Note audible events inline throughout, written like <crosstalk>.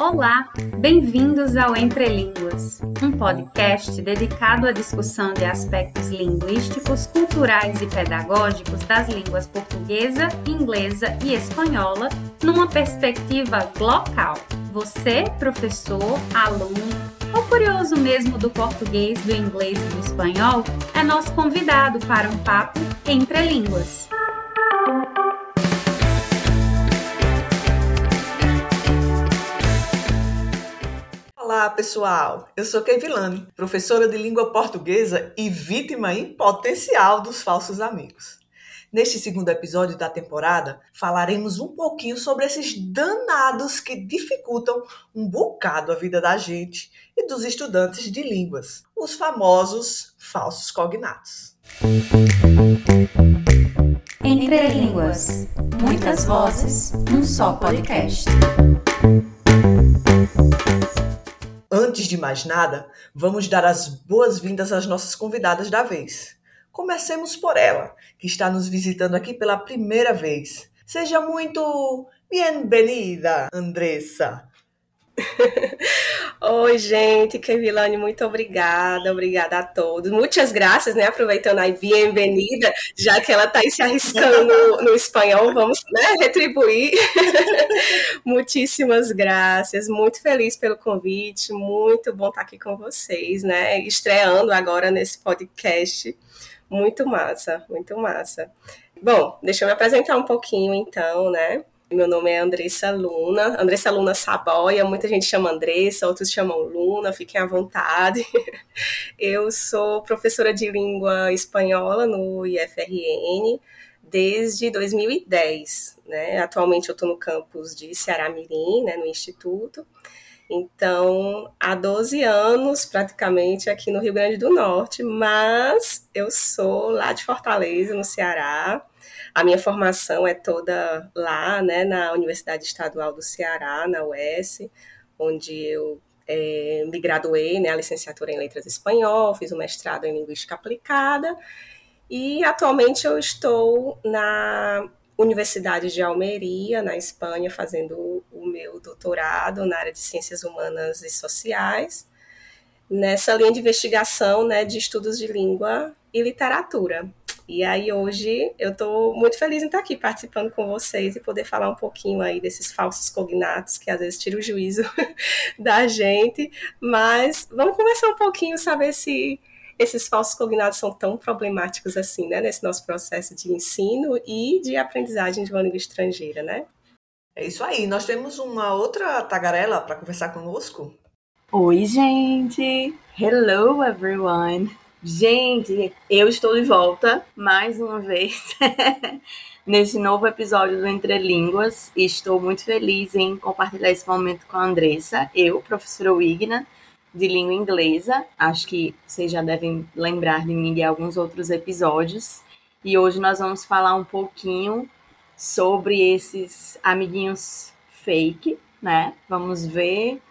Olá, bem-vindos ao Entre Línguas, um podcast dedicado à discussão de aspectos linguísticos, culturais e pedagógicos das línguas portuguesa, inglesa e espanhola numa perspectiva local. Você, professor, aluno ou curioso mesmo do português, do inglês e do espanhol, é nosso convidado para um papo entre línguas. Olá, pessoal! Eu sou Kevilane, professora de língua portuguesa e vítima em potencial dos falsos amigos. Neste segundo episódio da temporada, falaremos um pouquinho sobre esses danados que dificultam um bocado a vida da gente e dos estudantes de línguas, os famosos falsos cognatos. Entre Línguas. Muitas vozes num só podcast. Antes de mais nada, vamos dar as boas-vindas às nossas convidadas da vez. Comecemos por ela, que está nos visitando aqui pela primeira vez. Seja muito bem-vinda, Andressa. <laughs> Oi, gente, Kevilane, muito obrigada, obrigada a todos. Muitas graças, né? Aproveitando aí, bem-vinda, já que ela está se arriscando no, no, espanhol, vamos né, retribuir. <laughs> Muitíssimas graças, muito feliz pelo convite, muito bom estar aqui com vocês, né? Estreando agora nesse podcast. Muito massa, muito massa. Bom, deixa eu me apresentar um pouquinho então, né? Meu nome é Andressa Luna, Andressa Luna Saboia, muita gente chama Andressa, outros chamam Luna, fiquem à vontade. <laughs> Eu sou professora de língua espanhola no IFRN desde 2010, né? Atualmente eu estou no campus de Ceará Mirim, né, no Instituto. Então, há 12 anos praticamente aqui no Rio Grande do Norte, mas eu sou lá de Fortaleza, no Ceará. A minha formação é toda lá, né, na Universidade Estadual do Ceará, na UES, onde eu é, me graduei, né, a licenciatura em Letras Espanhol, fiz o mestrado em Linguística Aplicada e atualmente eu estou na Universidade de Almeria, na Espanha, fazendo o meu doutorado na área de Ciências Humanas e Sociais, nessa linha de investigação né, de estudos de língua e literatura. E aí hoje eu estou muito feliz em estar aqui participando com vocês e poder falar um pouquinho aí desses falsos cognatos que às vezes tiram o juízo <laughs> da gente. Mas vamos conversar um pouquinho, saber se esses falsos cognatos são tão problemáticos assim, né, nesse nosso processo de ensino e de aprendizagem de uma língua estrangeira, né? É isso aí. Nós temos uma outra tagarela para conversar conosco. Oi, gente! Hello, everyone! Gente, eu estou de volta mais uma vez <laughs> nesse novo episódio do Entre Línguas estou muito feliz em compartilhar esse momento com a Andressa, eu, professora Wigna, de língua inglesa. Acho que vocês já devem lembrar de mim de alguns outros episódios. E hoje nós vamos falar um pouquinho sobre esses amiguinhos fake, né? Vamos ver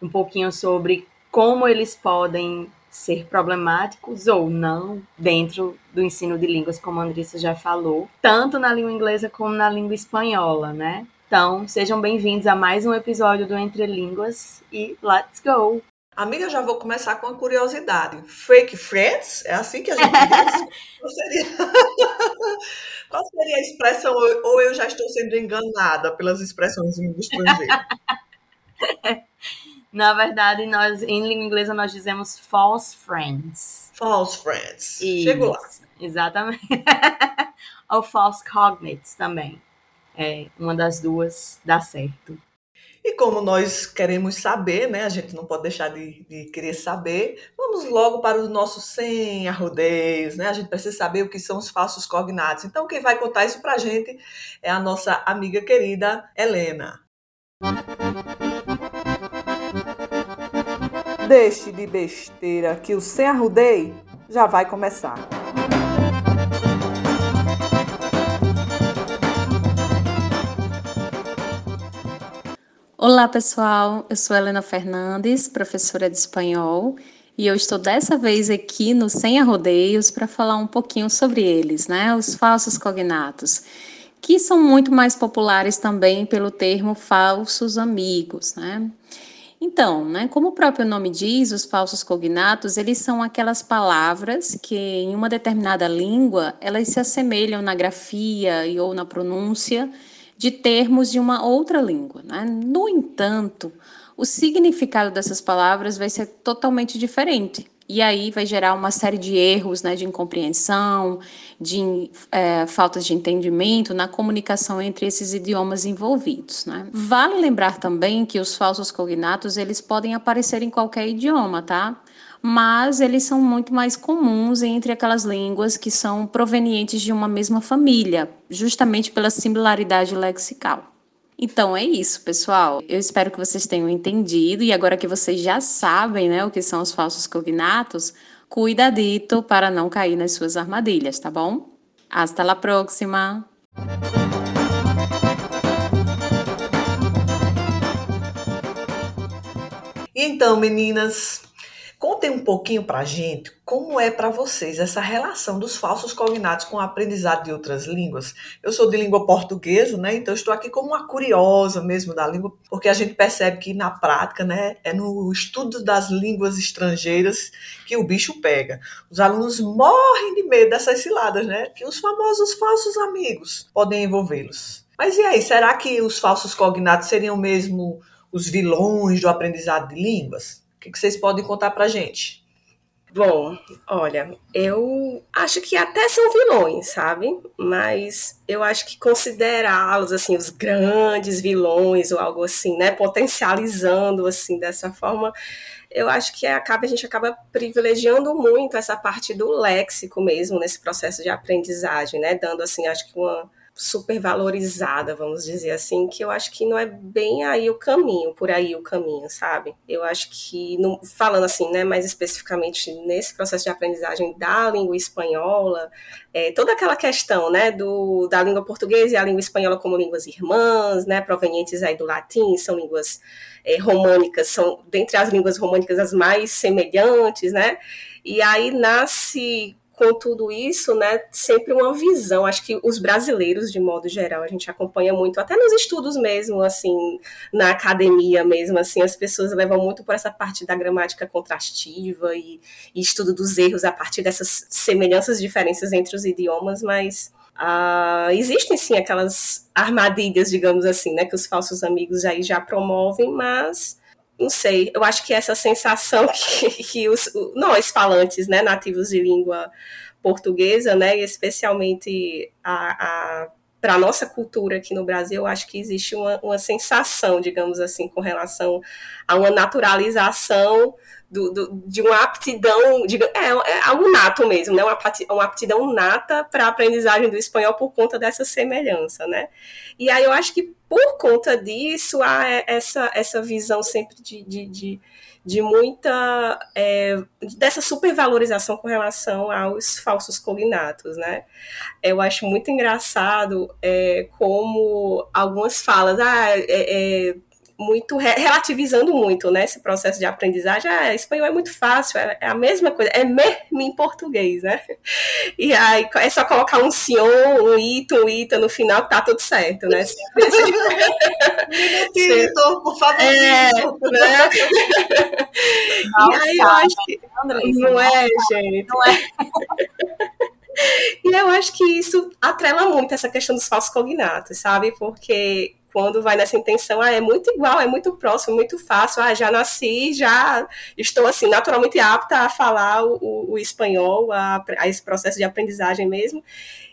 um pouquinho sobre como eles podem ser problemáticos ou não dentro do ensino de línguas, como a Andressa já falou, tanto na língua inglesa como na língua espanhola, né? Então, sejam bem-vindos a mais um episódio do Entre Línguas e let's go! Amiga, já vou começar com uma curiosidade. Fake friends? É assim que a gente diz? <laughs> Qual seria... <laughs> Qual seria a expressão? Ou eu já estou sendo enganada pelas expressões em estrangeiro? <laughs> Na verdade, nós em língua inglesa nós dizemos false friends. False friends. Isso, Chego lá. Exatamente. <laughs> Ou false cognates também. É, uma das duas dá certo. E como nós queremos saber, né? A gente não pode deixar de, de querer saber. Vamos logo para os nossos 100 arrodeios, né? A gente precisa saber o que são os falsos cognatos. Então, quem vai contar isso para a gente é a nossa amiga querida Helena. Deixe de besteira que o Sem Arrudei já vai começar. Olá pessoal, eu sou Helena Fernandes, professora de espanhol, e eu estou dessa vez aqui no Sem Arrodeios para falar um pouquinho sobre eles, né? Os falsos cognatos que são muito mais populares também pelo termo falsos amigos, né? Então, né, como o próprio nome diz, os falsos cognatos, eles são aquelas palavras que em uma determinada língua, elas se assemelham na grafia e ou na pronúncia de termos de uma outra língua. Né? No entanto, o significado dessas palavras vai ser totalmente diferente. E aí vai gerar uma série de erros, né, de incompreensão, de é, faltas de entendimento na comunicação entre esses idiomas envolvidos. Né? Vale lembrar também que os falsos cognatos eles podem aparecer em qualquer idioma, tá? Mas eles são muito mais comuns entre aquelas línguas que são provenientes de uma mesma família, justamente pela similaridade lexical. Então é isso, pessoal. Eu espero que vocês tenham entendido e agora que vocês já sabem, né, o que são os falsos cognatos, cuidadito para não cair nas suas armadilhas, tá bom? Hasta la próxima. Então, meninas, Contem um pouquinho para a gente como é para vocês essa relação dos falsos cognatos com o aprendizado de outras línguas. Eu sou de língua portuguesa, né? Então estou aqui como uma curiosa mesmo da língua, porque a gente percebe que na prática, né, é no estudo das línguas estrangeiras que o bicho pega. Os alunos morrem de medo dessas ciladas, né? Que os famosos falsos amigos podem envolvê-los. Mas e aí, será que os falsos cognatos seriam mesmo os vilões do aprendizado de línguas? Que, que vocês podem contar para gente? Bom, olha, eu acho que até são vilões, sabe? Mas eu acho que considerá-los assim os grandes vilões ou algo assim, né, potencializando assim dessa forma, eu acho que acaba a gente acaba privilegiando muito essa parte do léxico mesmo nesse processo de aprendizagem, né, dando assim, acho que uma supervalorizada, vamos dizer assim, que eu acho que não é bem aí o caminho, por aí o caminho, sabe? Eu acho que, falando assim, né, mais especificamente nesse processo de aprendizagem da língua espanhola, é, toda aquela questão, né, do, da língua portuguesa e a língua espanhola como línguas irmãs, né, provenientes aí do latim, são línguas é, românicas, são, dentre as línguas românicas, as mais semelhantes, né, e aí nasce com tudo isso, né, sempre uma visão. Acho que os brasileiros, de modo geral, a gente acompanha muito, até nos estudos mesmo, assim, na academia mesmo, assim, as pessoas levam muito por essa parte da gramática contrastiva e, e estudo dos erros a partir dessas semelhanças, diferenças entre os idiomas, mas uh, existem sim aquelas armadilhas, digamos assim, né, que os falsos amigos aí já promovem, mas não sei, eu acho que essa sensação <laughs> que, que os, nós falantes, né, nativos de língua portuguesa, né, especialmente a, a para a nossa cultura aqui no Brasil, eu acho que existe uma, uma sensação, digamos assim, com relação a uma naturalização do, do, de uma aptidão, de, é, é, algo nato mesmo, né? uma, uma aptidão nata para a aprendizagem do espanhol por conta dessa semelhança, né? E aí eu acho que por conta disso há essa, essa visão sempre de, de, de de muita é, dessa supervalorização com relação aos falsos cognatos, né? Eu acho muito engraçado é, como algumas falas, ah, é, é muito relativizando muito, né, esse processo de aprendizagem. Ah, espanhol é muito fácil, é, é a mesma coisa, é mesmo em português, né? <laughs> E aí é só colocar um sion, um ito, um ita no final, tá tudo certo, né? <laughs> Minutinho, por favor. É, né? <laughs> e aí eu acho que não é, gente. Não é. E eu acho que isso atrela muito essa questão dos falsos cognatos, sabe? Porque quando vai nessa intenção, ah, é muito igual, é muito próximo, muito fácil, ah, já nasci, já estou assim, naturalmente apta a falar o, o espanhol, a, a esse processo de aprendizagem mesmo.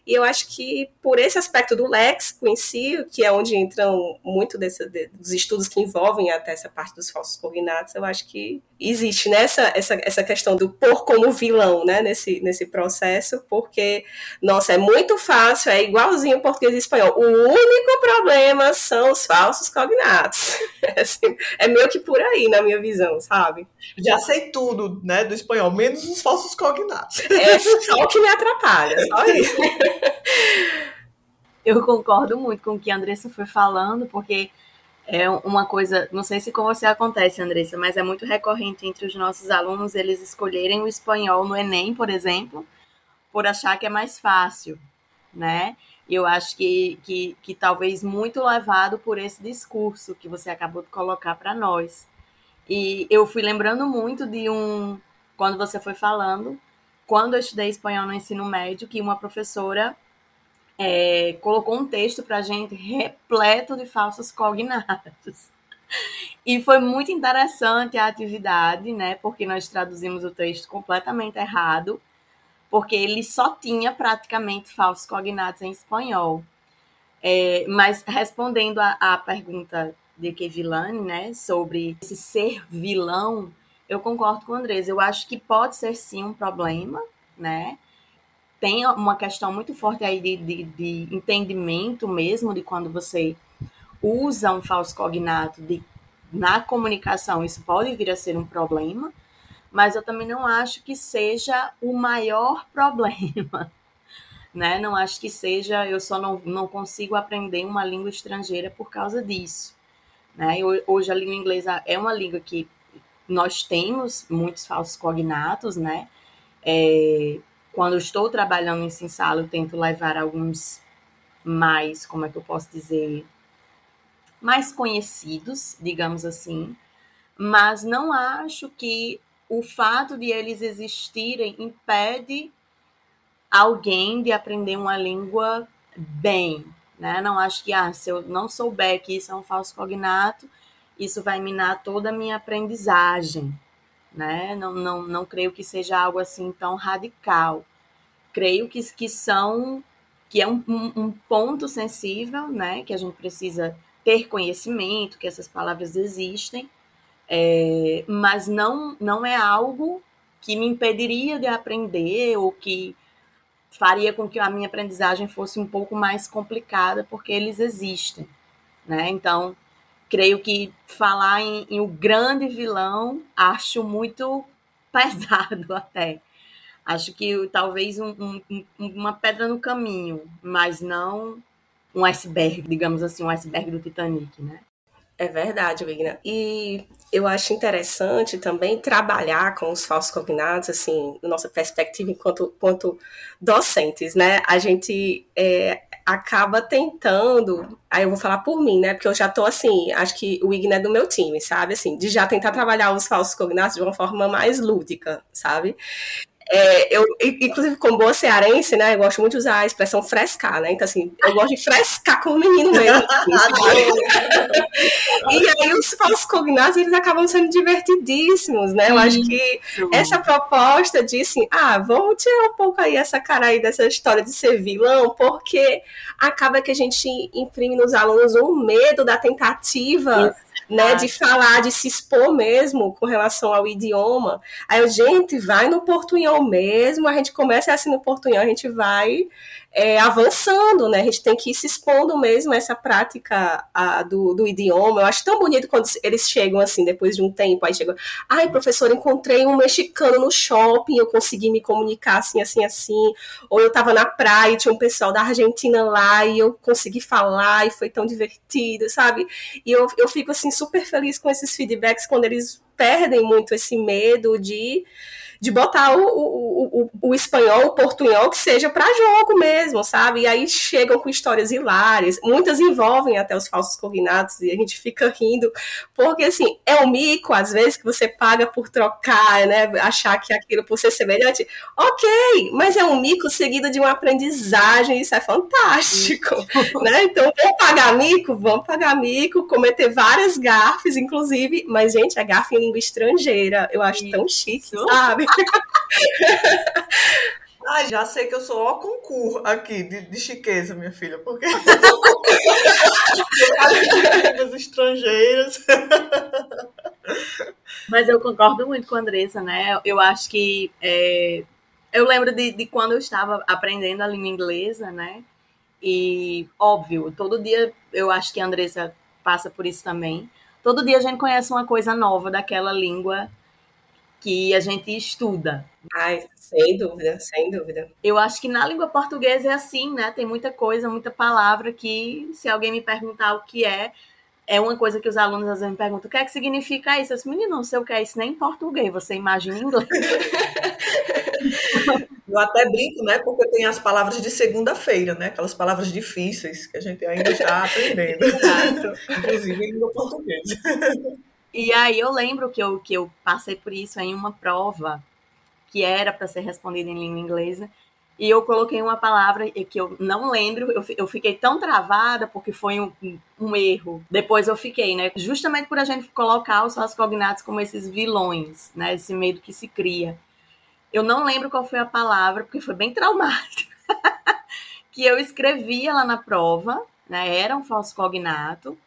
E eu acho que por esse aspecto do léxico em si, que é onde entram muito desse, de, dos estudos que envolvem até essa parte dos falsos cognatos, eu acho que existe né, essa, essa questão do por como vilão, né, nesse, nesse processo, porque, nossa, é muito fácil, é igualzinho português e espanhol. O único problema são os falsos cognatos. É, <laughs> assim, é meio que por aí, na minha visão, sabe? Já sei tudo, né, do espanhol, menos os falsos cognatos. É só o que me atrapalha, só isso. <laughs> <laughs> Eu concordo muito com o que a Andressa foi falando, porque é uma coisa, não sei se com você acontece, Andressa, mas é muito recorrente entre os nossos alunos eles escolherem o espanhol no Enem, por exemplo, por achar que é mais fácil, né? Eu acho que, que, que talvez muito levado por esse discurso que você acabou de colocar para nós. E eu fui lembrando muito de um. Quando você foi falando, quando eu estudei espanhol no ensino médio, que uma professora é, colocou um texto para gente repleto de falsos cognatos. E foi muito interessante a atividade, né? Porque nós traduzimos o texto completamente errado, porque ele só tinha praticamente falsos cognatos em espanhol. É, mas respondendo à pergunta de Kevilane, né, sobre esse ser vilão, eu concordo com o Andrés. Eu acho que pode ser sim um problema, né? Tem uma questão muito forte aí de, de, de entendimento mesmo de quando você usa um falso cognato de, na comunicação, isso pode vir a ser um problema, mas eu também não acho que seja o maior <laughs> problema. Né? Não acho que seja, eu só não, não consigo aprender uma língua estrangeira por causa disso. Né? Hoje a língua inglesa é uma língua que nós temos muitos falsos cognatos, né? É, quando estou trabalhando em sala, eu tento levar alguns mais, como é que eu posso dizer, mais conhecidos, digamos assim, mas não acho que o fato de eles existirem impede alguém de aprender uma língua bem, né? Não acho que, ah, se eu não souber que isso é um falso cognato, isso vai minar toda a minha aprendizagem, né? Não, não, não creio que seja algo assim tão radical. Creio que, que são que é um, um, ponto sensível, né? Que a gente precisa ter conhecimento que essas palavras existem, é, mas não, não é algo que me impediria de aprender ou que faria com que a minha aprendizagem fosse um pouco mais complicada, porque eles existem, né? Então, creio que falar em, em o grande vilão acho muito <laughs> pesado até. Acho que talvez um, um, uma pedra no caminho, mas não um iceberg, digamos assim, um iceberg do Titanic, né? É verdade, Wigna. E eu acho interessante também trabalhar com os falsos cognatos, assim, nossa perspectiva enquanto, enquanto docentes, né? A gente é, acaba tentando, aí eu vou falar por mim, né? Porque eu já tô assim, acho que o Wigna é do meu time, sabe? Assim, de já tentar trabalhar os falsos cognatos de uma forma mais lúdica, sabe? É, eu, inclusive, como boa cearense, né, eu gosto muito de usar a expressão frescar, né? Então, assim, eu gosto de frescar com o menino mesmo. <laughs> e aí, os falsos cognatos, eles acabam sendo divertidíssimos, né? Eu acho que essa proposta de, assim, ah, vamos tirar um pouco aí essa cara aí dessa história de ser vilão, porque acaba que a gente imprime nos alunos um medo da tentativa Isso né, de falar, de se expor mesmo com relação ao idioma. Aí a gente vai no portunhol mesmo, a gente começa assim no portunhol, a gente vai é, avançando, né? A gente tem que ir se expondo mesmo a essa prática a, do, do, idioma. Eu acho tão bonito quando eles chegam assim, depois de um tempo, aí chegam, ai, professor, encontrei um mexicano no shopping, eu consegui me comunicar assim, assim, assim. Ou eu estava na praia e tinha um pessoal da Argentina lá e eu consegui falar e foi tão divertido, sabe? E eu, eu fico assim super feliz com esses feedbacks quando eles perdem muito esse medo de de botar o, o, o, o espanhol, o portunhol, que seja para jogo mesmo, sabe? E aí chegam com histórias hilárias, muitas envolvem até os falsos cognatos, e a gente fica rindo, porque assim, é um mico, às vezes, que você paga por trocar, né? Achar que aquilo por ser semelhante, ok, mas é um mico seguido de uma aprendizagem, isso é fantástico, né? Então, vamos pagar mico? Vamos pagar mico, cometer várias gafes, inclusive, mas, gente, a gafe em língua estrangeira, eu acho isso. tão chique, sabe? Ah, já sei que eu sou o concurso aqui de, de chiqueza, minha filha, porque línguas <laughs> estrangeiras. Mas eu concordo muito com a Andressa, né? Eu acho que é... eu lembro de, de quando eu estava aprendendo a língua inglesa, né? E óbvio, todo dia eu acho que a Andressa passa por isso também. Todo dia a gente conhece uma coisa nova daquela língua que a gente estuda. Ai, sem dúvida, sem dúvida. Eu acho que na língua portuguesa é assim, né? Tem muita coisa, muita palavra que, se alguém me perguntar o que é, é uma coisa que os alunos às vezes me perguntam: o que é que significa isso? Eu disse, menino, não sei o que é isso nem em português, você imagina em inglês. <laughs> Eu até brinco, né? Porque tem as palavras de segunda-feira, né? Aquelas palavras difíceis que a gente ainda está aprendendo. Exato. <laughs> Inclusive em língua portuguesa. <laughs> E aí eu lembro que eu, que eu passei por isso em uma prova que era para ser respondida em língua inglesa. E eu coloquei uma palavra que eu não lembro, eu, eu fiquei tão travada porque foi um, um, erro. Depois eu fiquei, né? Justamente por a gente colocar os nossos cognatos como esses vilões, né? Esse medo que se cria. Eu não lembro qual foi a palavra, porque foi bem traumático. <laughs> que eu escrevia lá na prova, né? Era um falso cognato.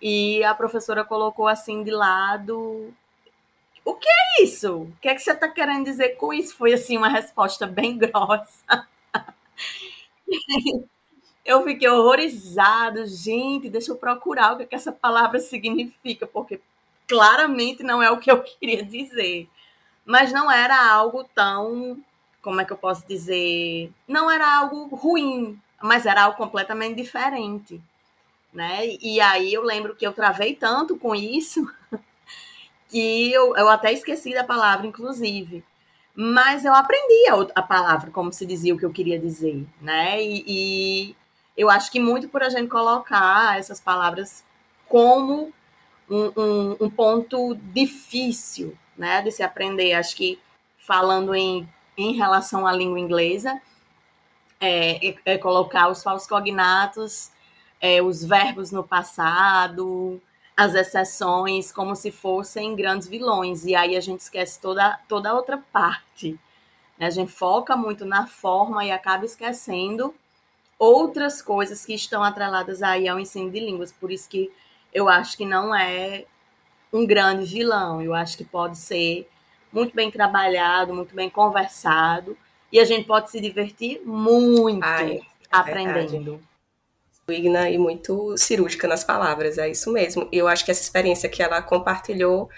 E a professora colocou assim de lado. O que é isso? O que é que você está querendo dizer com isso? Foi assim uma resposta bem <laughs> grossa. eu fiquei horrorizado, gente. Deixa eu procurar o que, é que essa palavra significa, porque claramente não é o que eu queria dizer mas não era algo tão, como é que eu posso dizer, não era algo ruim, mas era algo completamente diferente, né? E aí eu lembro que eu travei tanto com isso <laughs> que eu, eu até esqueci da palavra, inclusive. Mas eu aprendi a, a palavra, como se dizia o que eu queria dizer, né? E, e eu acho que muito por a gente colocar essas palavras como um, um, um ponto difícil, né, de se aprender. Acho que falando em, em relação à língua inglesa, é, é, é colocar os falsos cognatos, é, os verbos no passado, as exceções, como se fossem grandes vilões. E aí a gente esquece toda, toda a outra parte. Né? A gente foca muito na forma e acaba esquecendo outras coisas que estão atreladas aí ao ensino de línguas. Por isso que eu acho que não é um grande vilão. Eu acho que pode ser muito bem trabalhado, muito bem conversado, e a gente pode se divertir muito Ai, é aprendendo. Igna e muito cirúrgica nas palavras, é isso mesmo. Eu acho que essa experiência que ela compartilhou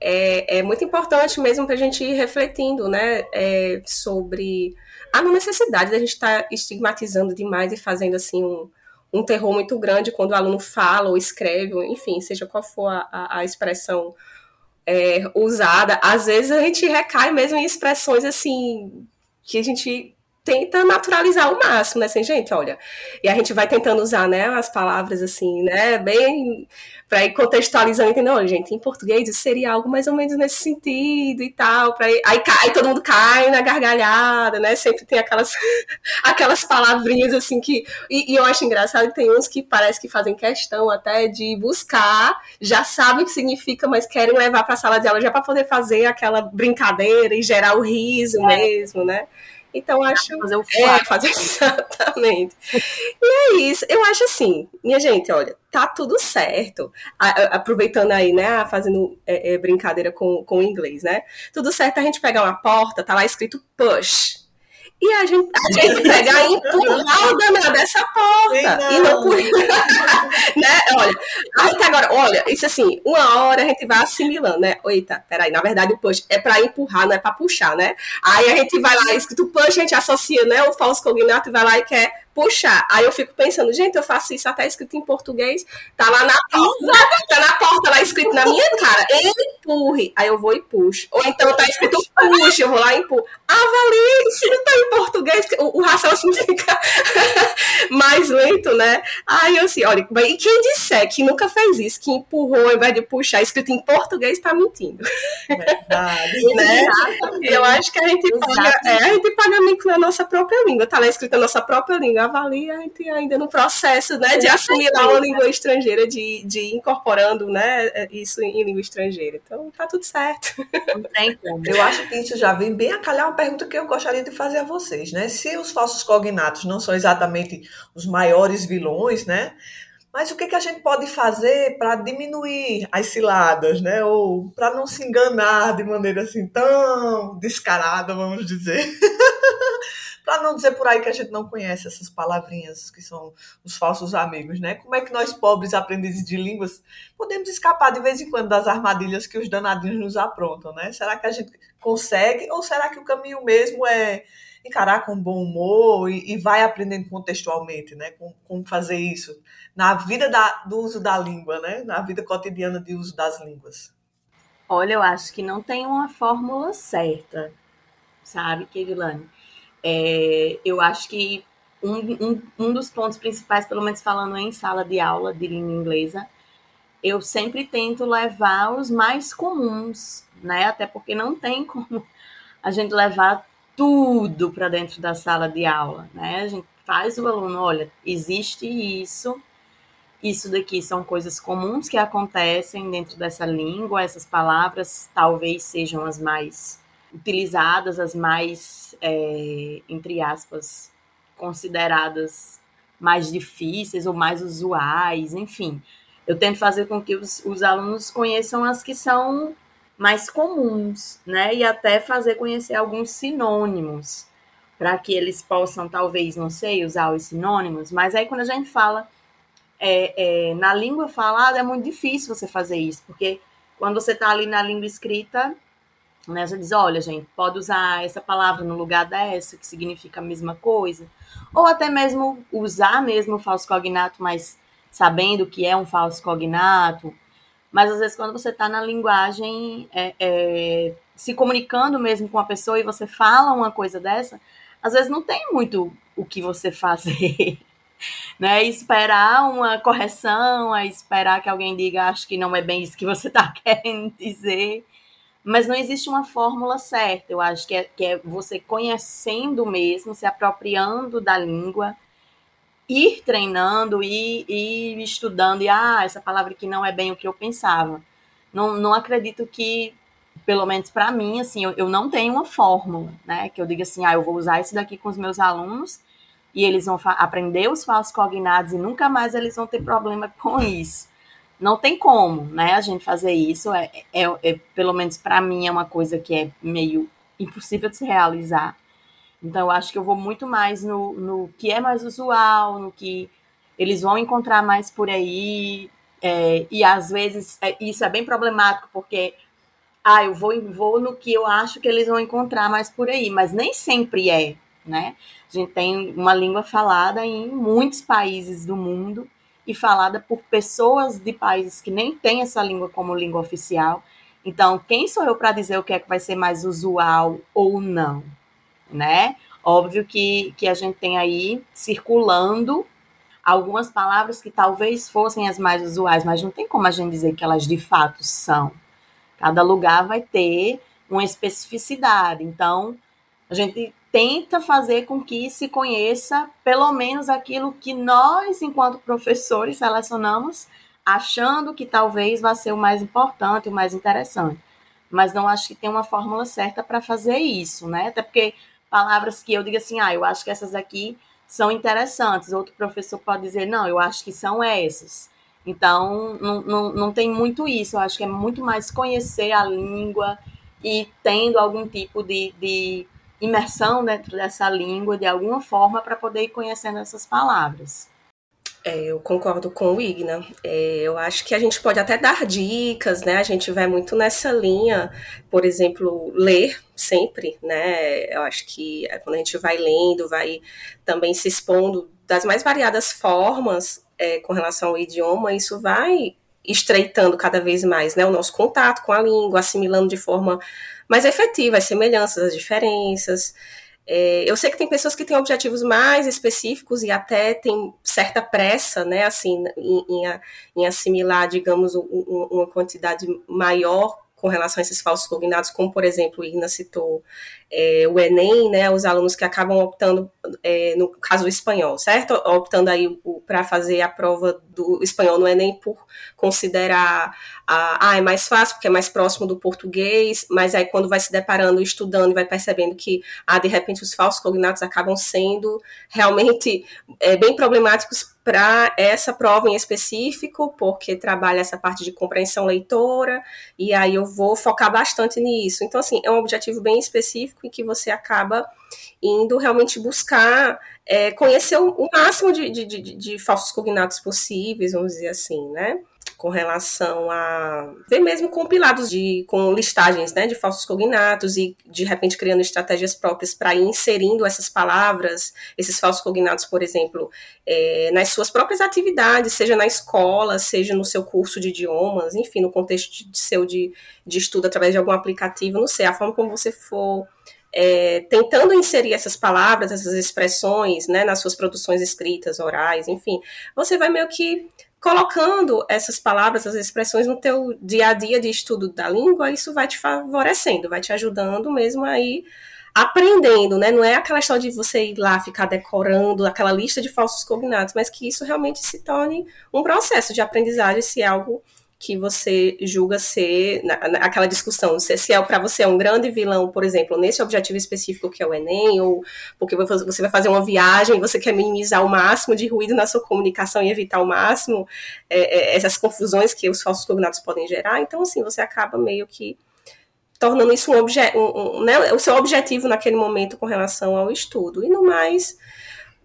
é, é muito importante mesmo para a gente ir refletindo, né, é, sobre a necessidade da gente estar tá estigmatizando demais e fazendo assim um, um terror muito grande quando o aluno fala ou escreve, enfim, seja qual for a, a expressão é, usada. Às vezes a gente recai mesmo em expressões assim que a gente tenta naturalizar ao máximo, né? Assim, gente, olha. E a gente vai tentando usar, né, as palavras assim, né, bem para ir contextualizando, entendeu? Olha, gente, em português isso seria algo mais ou menos nesse sentido e tal, para aí cai, todo mundo cai na gargalhada, né? Sempre tem aquelas <laughs> aquelas palavrinhas assim que e, e, eu acho engraçado que tem uns que parece que fazem questão até de buscar, já sabem o que significa, mas querem levar para a sala de aula já para poder fazer aquela brincadeira e gerar o riso é. mesmo, né? Então, acho. Fazer o é, fazer <laughs> exatamente. e é isso. Eu acho assim, minha gente, olha, tá tudo certo. A, aproveitando aí, né, fazendo é, é, brincadeira com, com o inglês, né? Tudo certo a gente pegar uma porta, tá lá escrito push. E a gente, a gente pegar e empurrar o danado dessa porta. Não. E não por... <laughs> né? Olha, aí agora, olha, isso assim, uma hora a gente vai assimilando, né? Eita, peraí, na verdade o push é para empurrar, não é para puxar, né? Aí a gente vai lá, escrito push, a gente associa, né, o falso cognato e vai lá e quer puxar. Aí eu fico pensando, gente, eu faço isso até escrito em português, tá lá na porta, tá na porta lá escrito na minha cara, empurre. Aí eu vou e puxo. Ou então tá escrito puxa, eu vou lá e empurro. Avalie, se não tá em português, o, o raciocínio <laughs> fica mais lento, né? Aí eu assim, olha, e quem disser que nunca fez isso, que empurrou ao invés de puxar, escrito em português, tá mentindo. Verdade. <laughs> né? Eu acho que a gente paga, é, a gente paga mico na nossa própria língua, tá lá escrito na nossa própria língua avalia a gente ainda no processo né, de assimilar uma língua estrangeira, de, de incorporando né, isso em língua estrangeira. Então, tá tudo certo. Não tem como. Eu acho que isso já vem bem a calhar uma pergunta que eu gostaria de fazer a vocês, né? Se os falsos cognatos não são exatamente os maiores vilões, né? Mas o que, que a gente pode fazer para diminuir as ciladas, né? Ou para não se enganar de maneira assim tão descarada, vamos dizer. <laughs> para não dizer por aí que a gente não conhece essas palavrinhas que são os falsos amigos, né? Como é que nós, pobres aprendizes de línguas, podemos escapar de vez em quando das armadilhas que os danadinhos nos aprontam, né? Será que a gente consegue ou será que o caminho mesmo é encarar com bom humor e, e vai aprendendo contextualmente, né? Como, como fazer isso na vida da, do uso da língua, né? Na vida cotidiana de uso das línguas. Olha, eu acho que não tem uma fórmula certa, sabe, Kevilane? É, eu acho que um, um, um dos pontos principais, pelo menos falando em sala de aula de língua inglesa, eu sempre tento levar os mais comuns, né? Até porque não tem <laughs> como a gente levar tudo para dentro da sala de aula, né? A gente faz o aluno, olha, existe isso, isso daqui são coisas comuns que acontecem dentro dessa língua, essas palavras talvez sejam as mais utilizadas, as mais, é, entre aspas, consideradas mais difíceis ou mais usuais, enfim. Eu tento fazer com que os, os alunos conheçam as que são mais comuns, né? E até fazer conhecer alguns sinônimos, para que eles possam, talvez, não sei, usar os sinônimos, mas aí quando a gente fala é, é, na língua falada, é muito difícil você fazer isso, porque quando você está ali na língua escrita, né, você diz, olha, gente, pode usar essa palavra no lugar dessa, que significa a mesma coisa, ou até mesmo usar mesmo o falso cognato, mas sabendo que é um falso cognato, mas às vezes quando você está na linguagem, é, é, se comunicando mesmo com a pessoa e você fala uma coisa dessa, às vezes não tem muito o que você fazer. <laughs> né? Esperar uma correção, é esperar que alguém diga, acho que não é bem isso que você está <laughs> querendo dizer. Mas não existe uma fórmula certa. Eu acho que é, que é você conhecendo mesmo, se apropriando da língua, ir treinando, ir, ir estudando, e ah, essa palavra aqui não é bem o que eu pensava. Não, não acredito que, pelo menos para mim, assim, eu, eu não tenho uma fórmula, né? Que eu diga assim, ah, eu vou usar isso daqui com os meus alunos e eles vão aprender os falsos cognados e nunca mais eles vão ter problema <laughs> com isso. Não tem como, né, a gente fazer isso. É, é, é pelo menos para mim, é uma coisa que é meio impossível de se realizar. Então, eu acho que eu vou muito mais no, no que é mais usual, no que eles vão encontrar mais por aí. É, e às vezes é, isso é bem problemático, porque ah, eu vou, vou no que eu acho que eles vão encontrar mais por aí, mas nem sempre é, né? A gente tem uma língua falada em muitos países do mundo e falada por pessoas de países que nem têm essa língua como língua oficial. Então, quem sou eu para dizer o que é que vai ser mais usual ou não? né? Óbvio que, que a gente tem aí circulando algumas palavras que talvez fossem as mais usuais, mas não tem como a gente dizer que elas de fato são. Cada lugar vai ter uma especificidade. Então, a gente tenta fazer com que se conheça pelo menos aquilo que nós, enquanto professores, selecionamos, achando que talvez vá ser o mais importante, o mais interessante. Mas não acho que tem uma fórmula certa para fazer isso, né? Até porque palavras que eu diga assim, ah, eu acho que essas aqui são interessantes. Outro professor pode dizer, não, eu acho que são essas. Então, não, não, não tem muito isso. Eu acho que é muito mais conhecer a língua e tendo algum tipo de, de imersão dentro dessa língua, de alguma forma, para poder ir conhecendo essas palavras. É, eu concordo com o Igna. É, eu acho que a gente pode até dar dicas, né? A gente vai muito nessa linha, por exemplo, ler sempre, né? Eu acho que é, quando a gente vai lendo, vai também se expondo das mais variadas formas é, com relação ao idioma, isso vai estreitando cada vez mais né, o nosso contato com a língua, assimilando de forma mais efetiva as semelhanças, as diferenças. É, eu sei que tem pessoas que têm objetivos mais específicos e até tem certa pressa, né, assim, em, em, em assimilar, digamos, um, uma quantidade maior com relação a esses falsos cognatos, como, por exemplo, o Igna citou é, o Enem, né, os alunos que acabam optando, é, no caso do espanhol, certo? Optando aí para fazer a prova do espanhol no Enem por considerar, a, ah, é mais fácil porque é mais próximo do português, mas aí quando vai se deparando, estudando, vai percebendo que, ah, de repente os falsos cognatos acabam sendo realmente é, bem problemáticos para essa prova em específico, porque trabalha essa parte de compreensão leitora, e aí eu vou focar bastante nisso. Então, assim, é um objetivo bem específico e que você acaba indo realmente buscar é, conhecer o, o máximo de, de, de, de falsos cognatos possíveis, vamos dizer assim, né? Com relação a ver mesmo compilados de com listagens né, de falsos cognatos e de repente criando estratégias próprias para ir inserindo essas palavras, esses falsos cognatos, por exemplo, é, nas suas próprias atividades, seja na escola, seja no seu curso de idiomas, enfim, no contexto de, seu de, de estudo através de algum aplicativo, não sei, a forma como você for é, tentando inserir essas palavras, essas expressões, né, nas suas produções escritas, orais, enfim, você vai meio que colocando essas palavras, essas expressões no teu dia a dia de estudo da língua, isso vai te favorecendo, vai te ajudando mesmo aí aprendendo, né? Não é aquela história de você ir lá ficar decorando aquela lista de falsos cognatos, mas que isso realmente se torne um processo de aprendizagem, se é algo que você julga ser na, na, aquela discussão, se, se é para você é um grande vilão, por exemplo, nesse objetivo específico que é o Enem, ou porque você vai fazer uma viagem e você quer minimizar o máximo de ruído na sua comunicação e evitar o máximo é, é, essas confusões que os falsos cognatos podem gerar, então assim, você acaba meio que tornando isso um, obje um, um né, o seu objetivo naquele momento com relação ao estudo. E no mais,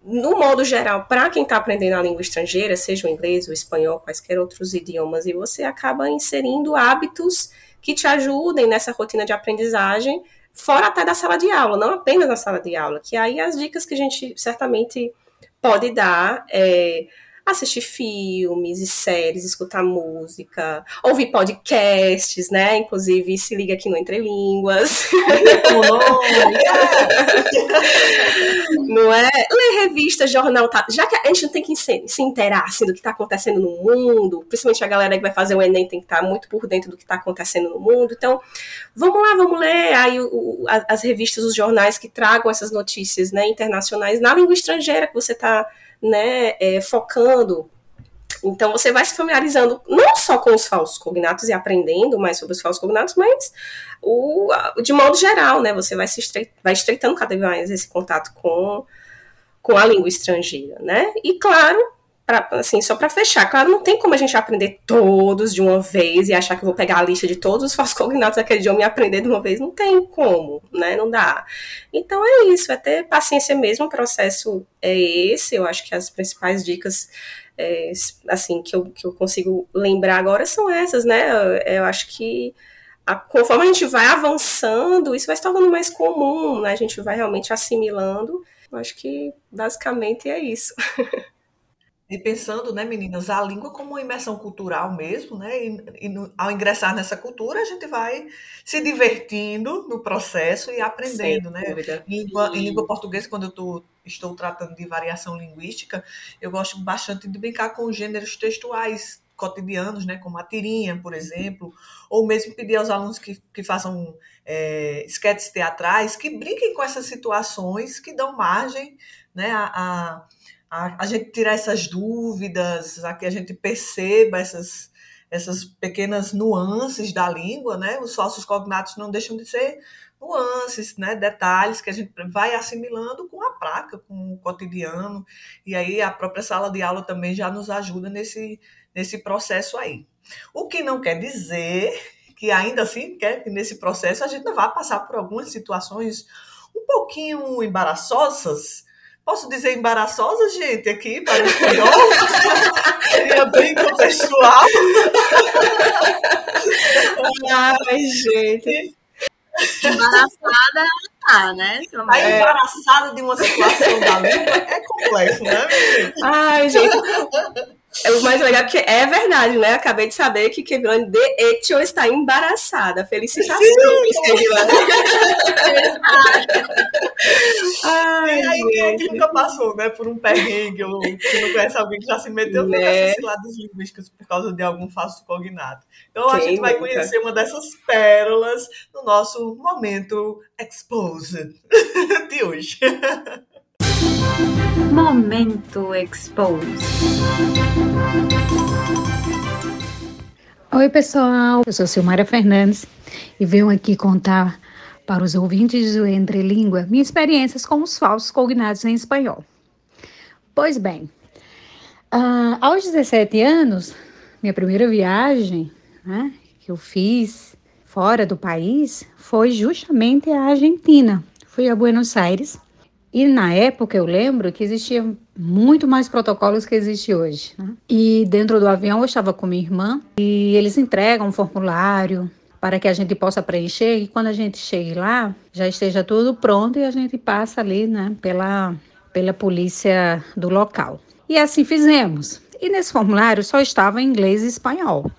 no modo geral, para quem está aprendendo a língua estrangeira, seja o inglês, o espanhol, quaisquer outros idiomas, e você acaba inserindo hábitos que te ajudem nessa rotina de aprendizagem, fora até da sala de aula, não apenas na sala de aula, que aí as dicas que a gente certamente pode dar é assistir filmes e séries, escutar música, ouvir podcasts, né? Inclusive, se liga aqui no Entre Línguas. <laughs> não é? Ler revista, jornal, tá? já que a gente não tem que se, se inteirar assim, do que está acontecendo no mundo, principalmente a galera que vai fazer o Enem tem que estar tá muito por dentro do que está acontecendo no mundo. Então, vamos lá, vamos ler aí o, o, as revistas, os jornais que tragam essas notícias né, internacionais na língua estrangeira que você está né, é, focando. Então você vai se familiarizando não só com os falsos cognatos e aprendendo mais sobre os falsos cognatos, mas o, de modo geral, né? Você vai se estre vai estreitando cada vez mais esse contato com, com a língua estrangeira, né? E claro, pra, assim, só para fechar, claro, não tem como a gente aprender todos de uma vez e achar que eu vou pegar a lista de todos os <laughs> falsos cognatos daquele idioma e aprender de uma vez. Não tem como, né? Não dá. Então é isso, é ter paciência mesmo. O processo é esse. Eu acho que as principais dicas. É, assim, que eu, que eu consigo lembrar agora são essas, né? Eu, eu acho que a, conforme a gente vai avançando, isso vai se tornando mais comum, né? A gente vai realmente assimilando. Eu acho que basicamente é isso. <laughs> E pensando, né, meninas, a língua como uma imersão cultural mesmo, né? E, e no, ao ingressar nessa cultura, a gente vai se divertindo no processo e aprendendo, Sem né? Em língua, em língua portuguesa, quando eu tô, estou tratando de variação linguística, eu gosto bastante de brincar com gêneros textuais cotidianos, né, como a tirinha, por exemplo, ou mesmo pedir aos alunos que, que façam é, esquetes teatrais, que brinquem com essas situações que dão margem né, a, a a, a gente tirar essas dúvidas, a que a gente perceba essas, essas pequenas nuances da língua, né? Os falsos cognatos não deixam de ser nuances, né? Detalhes que a gente vai assimilando com a prática, com o cotidiano. E aí a própria sala de aula também já nos ajuda nesse, nesse processo aí. O que não quer dizer que ainda assim, quer que nesse processo a gente não vá passar por algumas situações um pouquinho embaraçosas, Posso dizer embaraçosa, gente, aqui para o espanhol? Seria bem contextual. Ai, gente. Embaraçada tá, né? A é. embaraçada de uma situação da língua é complexo, né, gente? Ai, gente. É o mais legal porque é verdade, né? Acabei de saber que Kevin de Etio está embaraçada. Felicitações, Kevin. Ai, e aí, quem é que nunca passou, né? Por um perrengue ou que não conhece alguém que já se meteu né? nesses lados linguísticos por causa de algum falso cognato. Então, quem a gente vai nunca? conhecer uma dessas pérolas no nosso momento Exposed <laughs> de hoje. Momento Expose. Oi, pessoal. Eu sou Silmara Fernandes e venho aqui contar para os ouvintes do Entre Língua minhas experiências com os falsos cognatos em espanhol. Pois bem, uh, aos 17 anos, minha primeira viagem né, que eu fiz fora do país foi justamente a Argentina. Fui a Buenos Aires E na época eu lembro que existia muito mais protocolos que existe hoje. Né? E dentro do avião eu estava com minha irmã e eles entregam um formulário para que a gente possa preencher e quando a gente chegue lá já esteja tudo pronto e a gente passa ali, né, pela pela polícia do local. E assim fizemos. E nesse formulário só estava inglês e espanhol.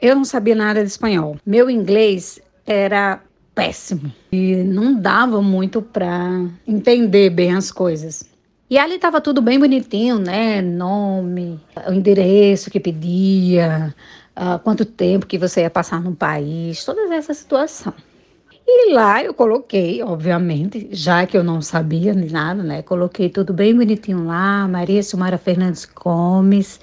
Eu não sabia nada de espanhol. Meu inglês era péssimo e não dava muito para entender bem as coisas. E ali estava tudo bem bonitinho, né? Nome, o endereço que pedia, uh, quanto tempo que você ia passar no país, toda essa situação. E lá eu coloquei, obviamente, já que eu não sabia nem nada, né? Coloquei tudo bem bonitinho lá, Maria Silmara Fernandes Gomes,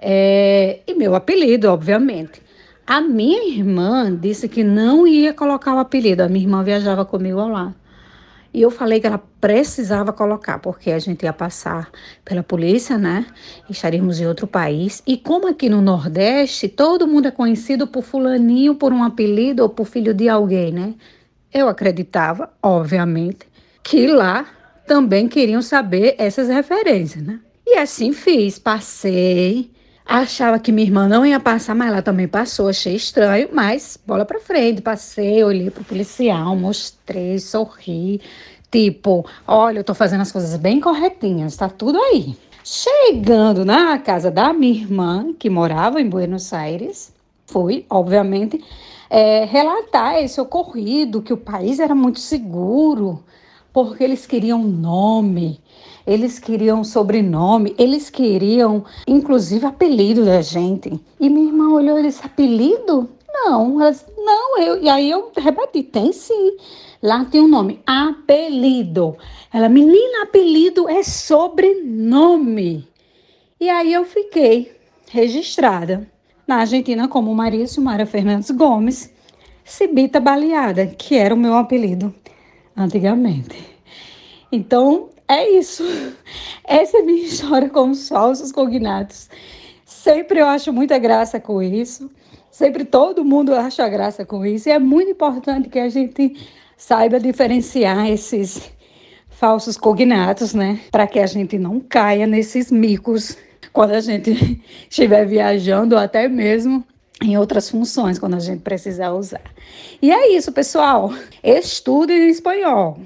é, e meu apelido, obviamente. A minha irmã disse que não ia colocar o apelido, a minha irmã viajava comigo lá. E eu falei que ela precisava colocar, porque a gente ia passar pela polícia, né? Estaríamos em outro país. E como aqui no Nordeste, todo mundo é conhecido por fulaninho, por um apelido ou por filho de alguém, né? Eu acreditava, obviamente, que lá também queriam saber essas referências, né? E assim fiz, passei, Achava que minha irmã não ia passar, mas ela também passou. Achei estranho, mas bola pra frente. Passei, olhei pro policial, mostrei, sorri. Tipo, olha, eu tô fazendo as coisas bem corretinhas, tá tudo aí. Chegando na casa da minha irmã, que morava em Buenos Aires, fui, obviamente, é, relatar esse ocorrido, que o país era muito seguro, porque eles queriam nome, eles queriam sobrenome, eles queriam, inclusive, apelido da gente. E minha irmã olhou e disse: apelido? Não, elas, não, eu, e aí eu rebati, tem sim. Lá tem um nome, apelido. Ela, menina, apelido é sobrenome. E aí eu fiquei registrada na Argentina como Maria Silmara Fernandes Gomes, Cibita Baleada, que era o meu apelido antigamente. Então, é isso. Essa é a minha <laughs> história com os falsos cognatos. Sempre eu acho muita graça com isso. Sempre todo mundo acha graça com isso. E é muito importante que a gente saiba diferenciar esses falsos cognatos, né? Para que a gente não caia nesses micos quando a gente <laughs> estiver viajando ou até mesmo em outras funções quando a gente precisar usar. E é isso, pessoal. Estude espanhol.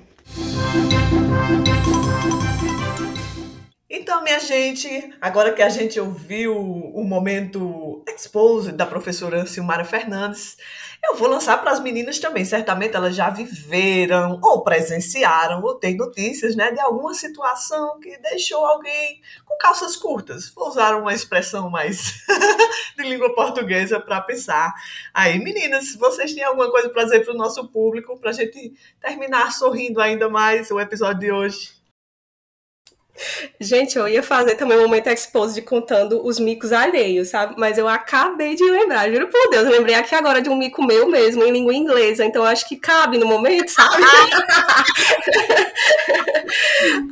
Então, minha gente, agora que a gente ouviu o momento expose da professora Silmara Fernandes, eu vou lançar para as meninas também. Certamente elas já viveram, ou presenciaram, ou têm notícias né, de alguma situação que deixou alguém com calças curtas. Vou usar uma expressão mais <laughs> de língua portuguesa para pensar. Aí, meninas, vocês têm alguma coisa para dizer para o nosso público, para a gente terminar sorrindo ainda mais o episódio de hoje? Gente, eu ia fazer também um momento expose contando os micos alheios, sabe? Mas eu acabei de lembrar, juro por Deus, eu lembrei aqui agora de um mico meu mesmo, em língua inglesa, então acho que cabe no momento, sabe? <laughs>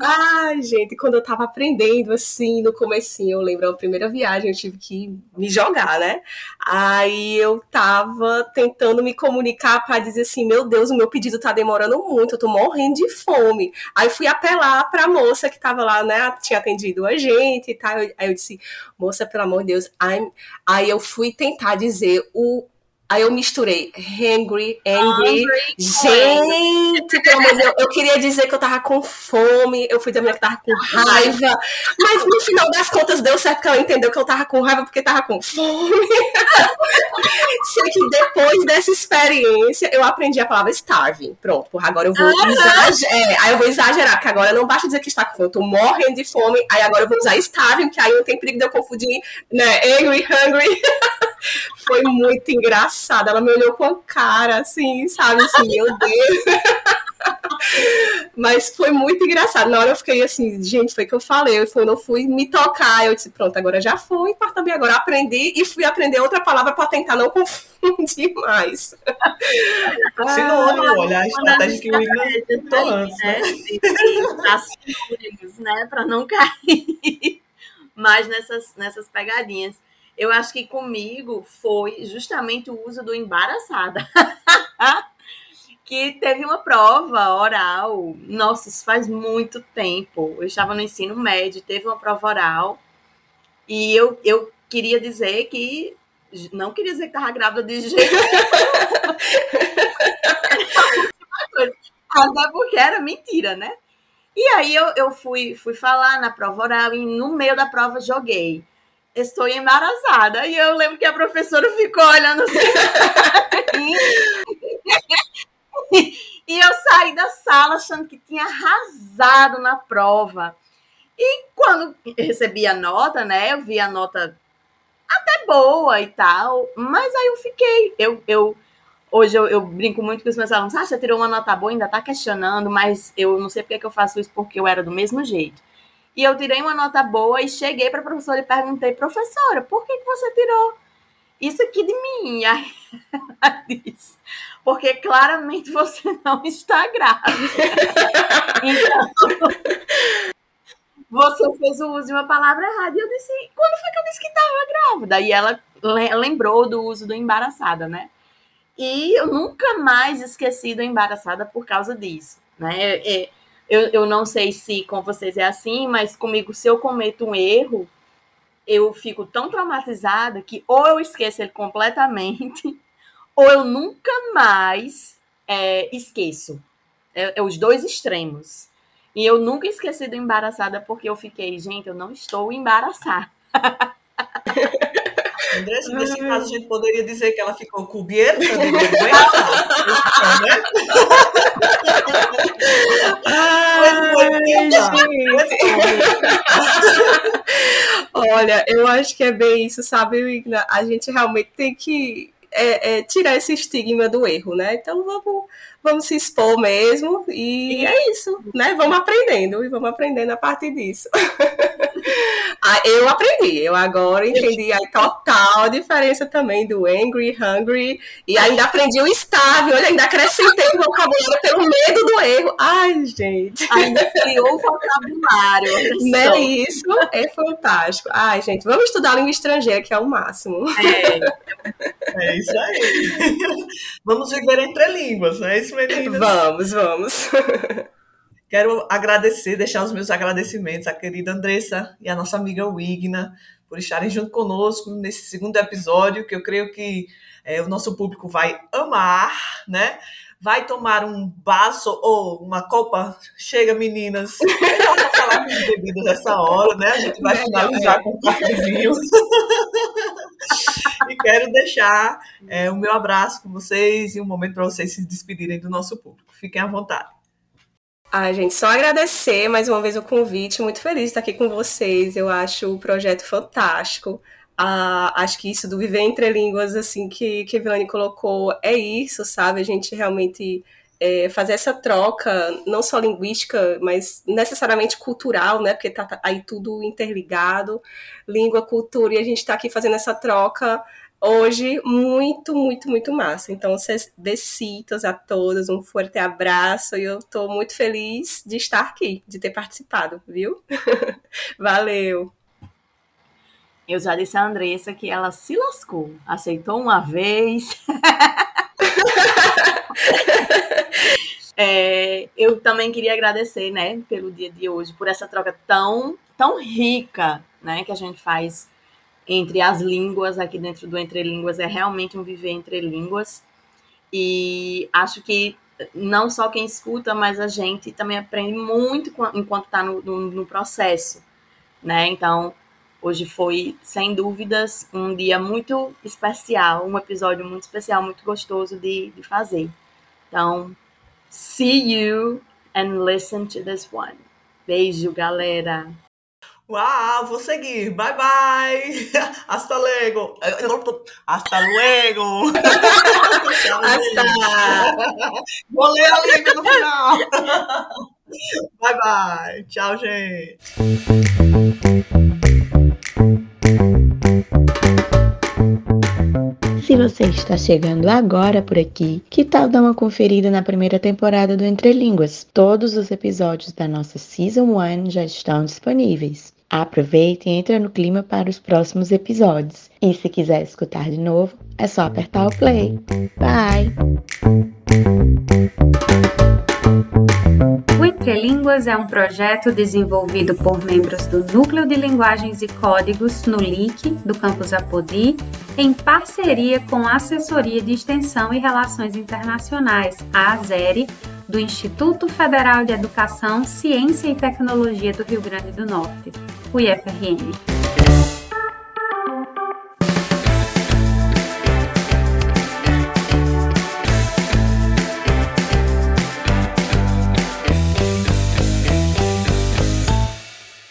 Ai, gente, quando eu tava aprendendo, assim, no comecinho, eu lembro, a primeira viagem, eu tive que me jogar, né? Aí eu tava tentando me comunicar para dizer assim, meu Deus, o meu pedido tá demorando muito, eu tô morrendo de fome. Aí fui apelar pra moça que tava lá né, tinha atendido a gente e tal. Aí eu disse, moça, pelo amor de Deus, I'm... aí eu fui tentar dizer o Aí eu misturei hungry, angry. Gente, pelo amor de Deus, eu queria dizer que eu tava com fome, eu fui dizer que tava com raiva, mas no final das contas deu certo que ela entendeu que eu tava com raiva porque tava com fome. <laughs> Sei que depois dessa experiência eu aprendi a palavra starving. Pronto, porra, agora eu vou ah, exagerar. É, aí eu vou exagerar, porque agora não basta dizer que está com fome, eu tô morrendo de fome, aí agora eu vou usar starving, que aí não tem perigo de eu confundir, né, angry, hungry. <laughs> Foi muito engraçado. Ela me olhou com a cara, assim, sabe? Assim, meu Deus. Mas foi muito engraçado. Na hora eu fiquei assim, gente, foi que eu falei. Eu fui, eu fui me tocar. Eu disse, pronto, agora já foi. Mas também agora aprendi e fui aprender outra palavra para tentar não <laughs> confundir mais. Sinônimo, ah, olha, a estratégia que o Igor falando. Né? Sinônimos, né? Para não cair mais nessas, nessas pegadinhas. Eu acho que comigo foi justamente o uso do embaraçada. <laughs> que teve uma prova oral. Nossa, isso faz muito tempo. Eu estava no ensino médio, teve uma prova oral. E eu, eu queria dizer que. Não queria dizer que estava grávida de jeito <laughs> Até porque era mentira, né? E aí eu, eu fui, fui falar na prova oral e no meio da prova joguei. Estou embaraçada. E eu lembro que a professora ficou olhando assim. <laughs> e eu saí da sala achando que tinha arrasado na prova. E quando recebi a nota, né? Eu vi a nota até boa e tal, mas aí eu fiquei. Eu, eu hoje eu, eu brinco muito com os meus alunos. Ah, você tirou uma nota boa, ainda tá questionando, mas eu não sei porque que eu faço isso, porque eu era do mesmo jeito. E eu tirei uma nota boa e cheguei para a professora e perguntei, professora, por que, que você tirou isso aqui de mim? E <laughs> aí ela disse, porque claramente você não está grávida. <laughs> então, você fez o uso de uma palavra errada. E eu disse, quando foi que eu disse que estava grávida? E ela lembrou do uso do embaraçada, né? E eu nunca mais esqueci do embaraçada por causa disso, né? É, eu, eu não sei se com vocês é assim, mas comigo, se eu cometo um erro, eu fico tão traumatizada que ou eu esqueço ele completamente, <laughs> ou eu nunca mais é, esqueço. É, é, os dois extremos. E eu nunca esqueci do embaraçada porque eu fiquei, gente, eu não estou embaraçada. <laughs> Andressa, nesse caso, a gente poderia dizer que ela ficou coberta de vergonha. Olha, eu acho que é bem isso, sabe, Igna? A gente realmente tem que é, é, tirar esse estigma do erro, né? Então vamos, vamos se expor mesmo e é isso, né? Vamos aprendendo e vamos aprendendo a partir disso. <laughs> <laughs> Ah, eu aprendi, eu agora entendi a total diferença também do angry, hungry, e ainda aprendi o estável, olha, ainda acrescentei o vocabulário pelo medo do erro. Ai, gente. Ainda criou o vocabulário. <laughs> Né, isso é fantástico. Ai, gente, vamos estudar língua estrangeira, que é o máximo. É, é isso aí. Vamos viver entre línguas, não é isso, meninas? Vamos, vamos. Quero agradecer, deixar os meus agradecimentos à querida Andressa e à nossa amiga Wigna por estarem junto conosco nesse segundo episódio, que eu creio que é, o nosso público vai amar, né? Vai tomar um baço ou uma copa. Chega, meninas. <laughs> Vou falar de bebidas nessa hora, né? A gente vai finalizar com um cafezinho. <laughs> e quero deixar é, o meu abraço com vocês e um momento para vocês se despedirem do nosso público. Fiquem à vontade. Ah, gente, só agradecer mais uma vez o convite. Muito feliz de estar aqui com vocês. Eu acho o projeto fantástico. Ah, acho que isso do viver entre línguas, assim, que, que a Vilane colocou, é isso, sabe? A gente realmente é, fazer essa troca, não só linguística, mas necessariamente cultural, né? Porque tá aí tudo interligado, língua, cultura, e a gente está aqui fazendo essa troca hoje muito, muito, muito massa. Então, besitos a todos, um forte abraço e eu estou muito feliz de estar aqui, de ter participado, viu? <laughs> Valeu! Eu já disse a Andressa que ela se lascou, aceitou uma vez. <laughs> é, eu também queria agradecer, né, pelo dia de hoje, por essa troca tão, tão rica, né, que a gente faz entre as línguas aqui dentro do Entre Línguas é realmente um viver entre línguas. E acho que não só quem escuta, mas a gente também aprende muito enquanto está no, no, no, processo, né? Então, hoje foi, sem dúvidas, um dia muito especial, um episódio muito especial, muito gostoso de, de fazer. Então, see you and listen to this one. Beijo, galera! Uau, vou seguir. Bye, bye. <laughs> Hasta luego. Hasta luego. <laughs> Hasta. Vou ler a língua no final. <laughs> Bye, bye. Tchau, gente. Se você está chegando agora por aqui, que tal dar uma conferida na primeira temporada do Entre Línguas? Todos os episódios da nossa Season 1 já estão disponíveis. Aproveita e entra no clima para os próximos episódios. E se quiser escutar de novo, é só apertar o play. Bye! O Entre Línguas é um projeto desenvolvido por membros do Núcleo de Linguagens e Códigos no LIC, do campus Apodi, em parceria com a Assessoria de Extensão e Relações Internacionais, a ASERE, do Instituto Federal de Educação, Ciência e Tecnologia do Rio Grande do Norte, o IFRN.